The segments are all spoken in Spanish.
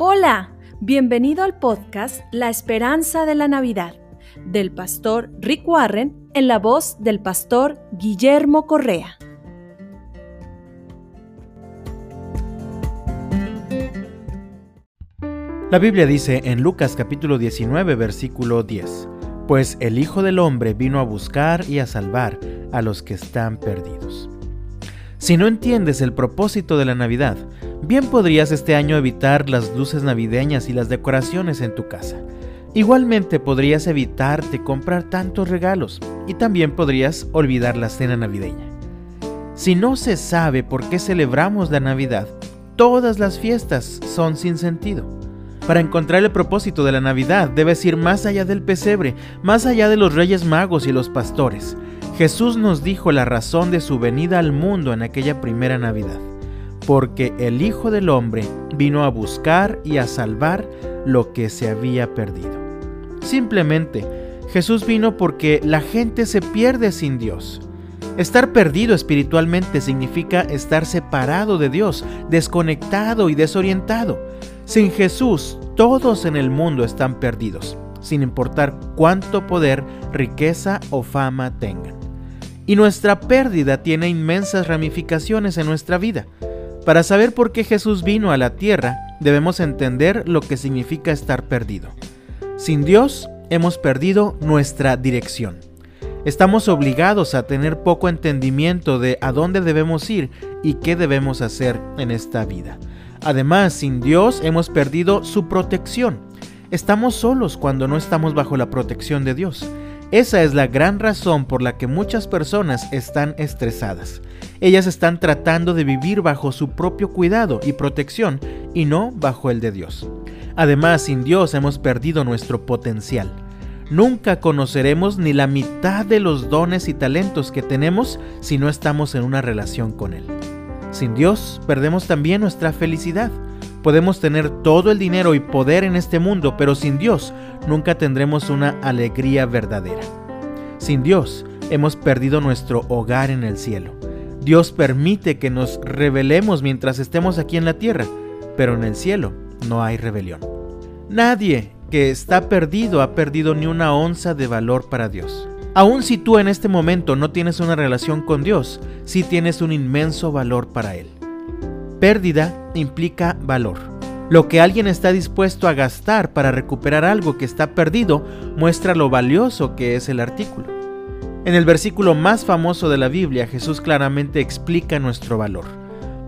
Hola, bienvenido al podcast La Esperanza de la Navidad del pastor Rick Warren en la voz del pastor Guillermo Correa. La Biblia dice en Lucas capítulo 19 versículo 10, Pues el Hijo del Hombre vino a buscar y a salvar a los que están perdidos. Si no entiendes el propósito de la Navidad, Bien podrías este año evitar las luces navideñas y las decoraciones en tu casa. Igualmente podrías evitarte comprar tantos regalos y también podrías olvidar la cena navideña. Si no se sabe por qué celebramos la Navidad, todas las fiestas son sin sentido. Para encontrar el propósito de la Navidad debes ir más allá del pesebre, más allá de los reyes magos y los pastores. Jesús nos dijo la razón de su venida al mundo en aquella primera Navidad porque el Hijo del Hombre vino a buscar y a salvar lo que se había perdido. Simplemente, Jesús vino porque la gente se pierde sin Dios. Estar perdido espiritualmente significa estar separado de Dios, desconectado y desorientado. Sin Jesús, todos en el mundo están perdidos, sin importar cuánto poder, riqueza o fama tengan. Y nuestra pérdida tiene inmensas ramificaciones en nuestra vida. Para saber por qué Jesús vino a la tierra, debemos entender lo que significa estar perdido. Sin Dios, hemos perdido nuestra dirección. Estamos obligados a tener poco entendimiento de a dónde debemos ir y qué debemos hacer en esta vida. Además, sin Dios hemos perdido su protección. Estamos solos cuando no estamos bajo la protección de Dios. Esa es la gran razón por la que muchas personas están estresadas. Ellas están tratando de vivir bajo su propio cuidado y protección y no bajo el de Dios. Además, sin Dios hemos perdido nuestro potencial. Nunca conoceremos ni la mitad de los dones y talentos que tenemos si no estamos en una relación con Él. Sin Dios perdemos también nuestra felicidad. Podemos tener todo el dinero y poder en este mundo, pero sin Dios nunca tendremos una alegría verdadera. Sin Dios hemos perdido nuestro hogar en el cielo. Dios permite que nos rebelemos mientras estemos aquí en la tierra, pero en el cielo no hay rebelión. Nadie que está perdido ha perdido ni una onza de valor para Dios. Aun si tú en este momento no tienes una relación con Dios, sí tienes un inmenso valor para Él. Pérdida implica valor. Lo que alguien está dispuesto a gastar para recuperar algo que está perdido muestra lo valioso que es el artículo. En el versículo más famoso de la Biblia, Jesús claramente explica nuestro valor.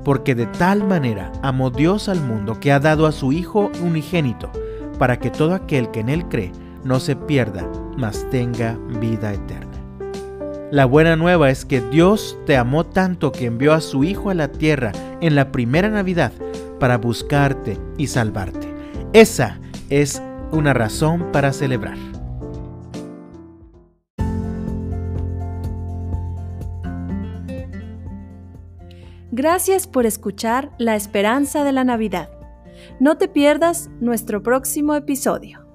Porque de tal manera amó Dios al mundo que ha dado a su Hijo unigénito, para que todo aquel que en Él cree no se pierda, mas tenga vida eterna. La buena nueva es que Dios te amó tanto que envió a su Hijo a la tierra en la primera Navidad para buscarte y salvarte. Esa es una razón para celebrar. Gracias por escuchar La Esperanza de la Navidad. No te pierdas nuestro próximo episodio.